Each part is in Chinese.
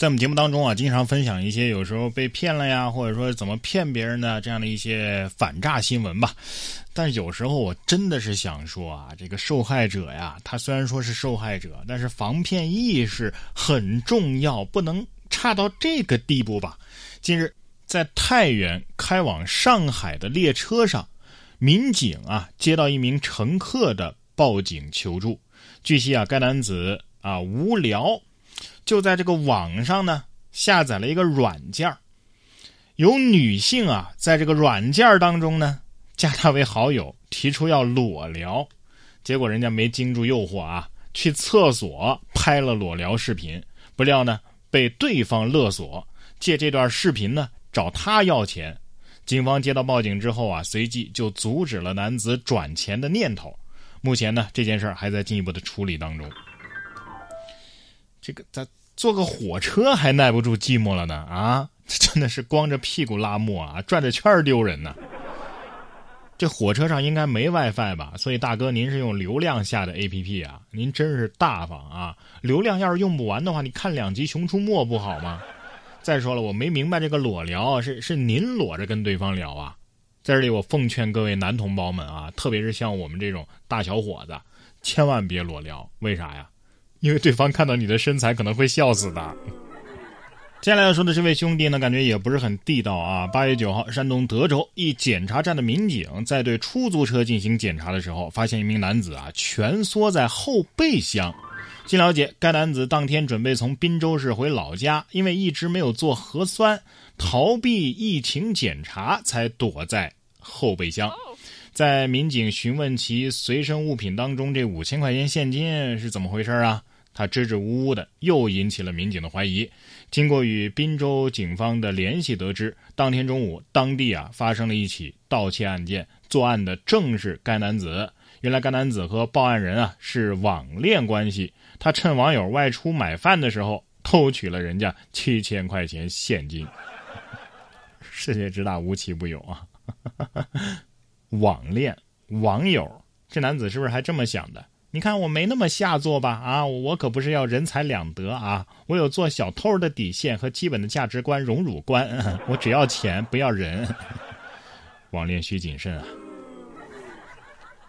在我们节目当中啊，经常分享一些有时候被骗了呀，或者说怎么骗别人的这样的一些反诈新闻吧。但有时候我真的是想说啊，这个受害者呀，他虽然说是受害者，但是防骗意识很重要，不能差到这个地步吧。近日，在太原开往上海的列车上，民警啊接到一名乘客的报警求助。据悉啊，该男子啊无聊。就在这个网上呢，下载了一个软件有女性啊，在这个软件当中呢，加他为好友，提出要裸聊，结果人家没经住诱惑啊，去厕所拍了裸聊视频，不料呢，被对方勒索，借这段视频呢找他要钱。警方接到报警之后啊，随即就阻止了男子转钱的念头。目前呢，这件事还在进一步的处理当中。这个咱。坐个火车还耐不住寂寞了呢啊！这真的是光着屁股拉磨啊，转着圈丢人呢。这火车上应该没 WiFi 吧？所以大哥您是用流量下的 APP 啊？您真是大方啊！流量要是用不完的话，你看两集《熊出没》不好吗？再说了，我没明白这个裸聊是是您裸着跟对方聊啊？在这里我奉劝各位男同胞们啊，特别是像我们这种大小伙子，千万别裸聊，为啥呀？因为对方看到你的身材可能会笑死的。接下来要说的这位兄弟呢，感觉也不是很地道啊。八月九号，山东德州一检查站的民警在对出租车进行检查的时候，发现一名男子啊蜷缩在后备箱。据了解，该男子当天准备从滨州市回老家，因为一直没有做核酸，逃避疫情检查，才躲在后备箱。在民警询问其随身物品当中，这五千块钱现金是怎么回事啊？他支支吾吾的，又引起了民警的怀疑。经过与滨州警方的联系，得知当天中午，当地啊发生了一起盗窃案件，作案的正是该男子。原来该男子和报案人啊是网恋关系，他趁网友外出买饭的时候，偷取了人家七千块钱现金。世界之大，无奇不有啊！网恋网友，这男子是不是还这么想的？你看我没那么下作吧？啊，我可不是要人财两得啊！我有做小偷的底线和基本的价值观荣辱观，我只要钱不要人。网恋需谨慎啊！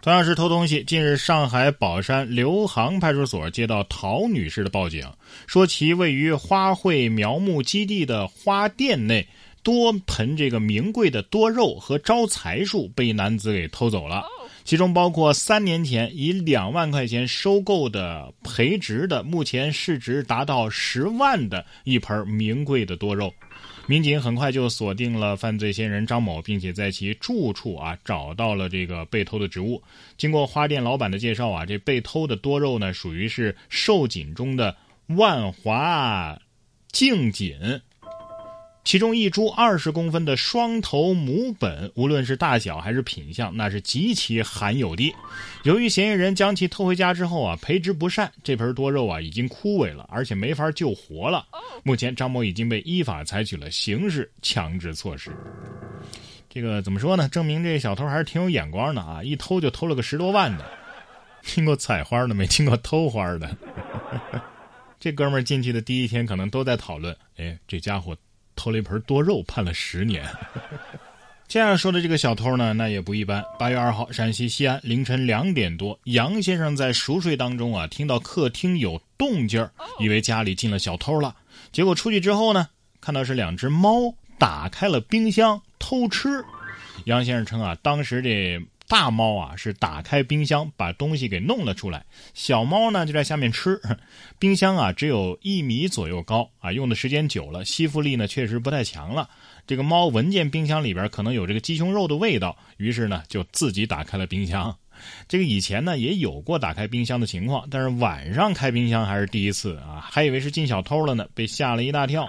同样是偷东西，近日上海宝山刘行派出所接到陶女士的报警，说其位于花卉苗木基地的花店内多盆这个名贵的多肉和招财树被男子给偷走了。其中包括三年前以两万块钱收购的培植的，目前市值达到十万的一盆名贵的多肉。民警很快就锁定了犯罪嫌疑人张某，并且在其住处啊找到了这个被偷的植物。经过花店老板的介绍啊，这被偷的多肉呢属于是寿锦中的万华净锦。其中一株二十公分的双头母本，无论是大小还是品相，那是极其罕有的。由于嫌疑人将其偷回家之后啊，培植不善，这盆多肉啊已经枯萎了，而且没法救活了。目前张某已经被依法采取了刑事强制措施。这个怎么说呢？证明这小偷还是挺有眼光的啊！一偷就偷了个十多万的。听过采花的，没听过偷花的。这哥们儿进去的第一天，可能都在讨论：哎，这家伙。偷了一盆多肉，判了十年。这样说的这个小偷呢，那也不一般。八月二号，陕西西安凌晨两点多，杨先生在熟睡当中啊，听到客厅有动静儿以为家里进了小偷了。结果出去之后呢，看到是两只猫打开了冰箱偷吃。杨先生称啊，当时这。大猫啊，是打开冰箱把东西给弄了出来，小猫呢就在下面吃。冰箱啊只有一米左右高啊，用的时间久了，吸附力呢确实不太强了。这个猫闻见冰箱里边可能有这个鸡胸肉的味道，于是呢就自己打开了冰箱。这个以前呢也有过打开冰箱的情况，但是晚上开冰箱还是第一次啊，还以为是进小偷了呢，被吓了一大跳。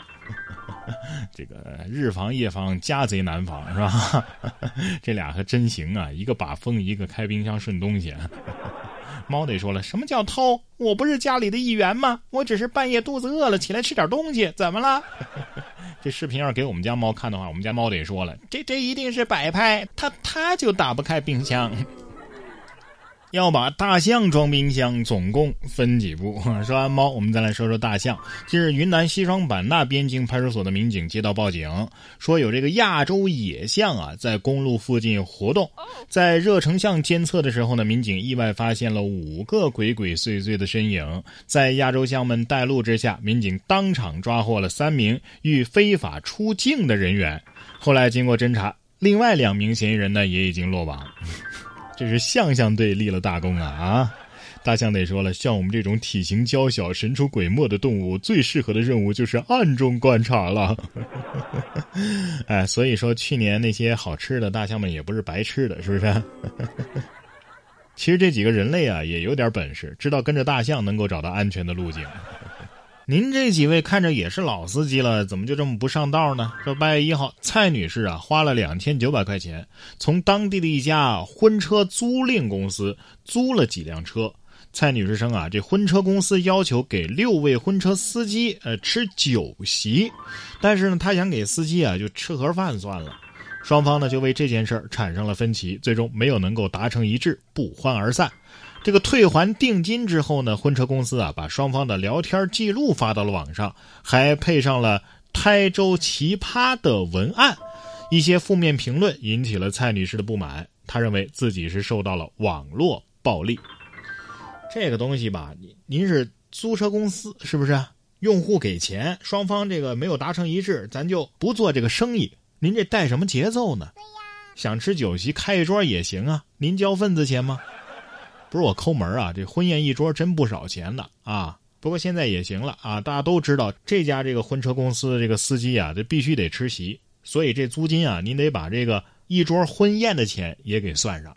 这个日防夜防，家贼难防，是吧？这俩可真行啊！一个把风，一个开冰箱顺东西。猫得说了，什么叫偷？我不是家里的一员吗？我只是半夜肚子饿了，起来吃点东西，怎么了？这视频要是给我们家猫看的话，我们家猫得说了，这这一定是摆拍，它它就打不开冰箱。要把大象装冰箱，总共分几步？说完猫，我们再来说说大象。近日，云南西双版纳边境派出所的民警接到报警，说有这个亚洲野象啊在公路附近活动。在热成像监测的时候呢，民警意外发现了五个鬼鬼祟祟的身影。在亚洲象们带路之下，民警当场抓获了三名欲非法出境的人员。后来经过侦查，另外两名嫌疑人呢也已经落网。这是象象队立了大功啊啊！大象得说了，像我们这种体型娇小、神出鬼没的动物，最适合的任务就是暗中观察了。哎，所以说去年那些好吃的大象们也不是白吃的，是不是？其实这几个人类啊，也有点本事，知道跟着大象能够找到安全的路径。您这几位看着也是老司机了，怎么就这么不上道呢？说八月一号，蔡女士啊，花了两千九百块钱，从当地的一家婚车租赁公司租了几辆车。蔡女士称啊，这婚车公司要求给六位婚车司机呃吃酒席，但是呢，她想给司机啊就吃盒饭算了。双方呢就为这件事儿产生了分歧，最终没有能够达成一致，不欢而散。这个退还定金之后呢，婚车公司啊把双方的聊天记录发到了网上，还配上了“台州奇葩”的文案。一些负面评论引起了蔡女士的不满，她认为自己是受到了网络暴力。这个东西吧，您您是租车公司是不是？用户给钱，双方这个没有达成一致，咱就不做这个生意。您这带什么节奏呢？对呀，想吃酒席开一桌也行啊，您交份子钱吗？不是我抠门啊，这婚宴一桌真不少钱的啊。不过现在也行了啊，大家都知道这家这个婚车公司的这个司机啊，这必须得吃席，所以这租金啊，您得把这个一桌婚宴的钱也给算上。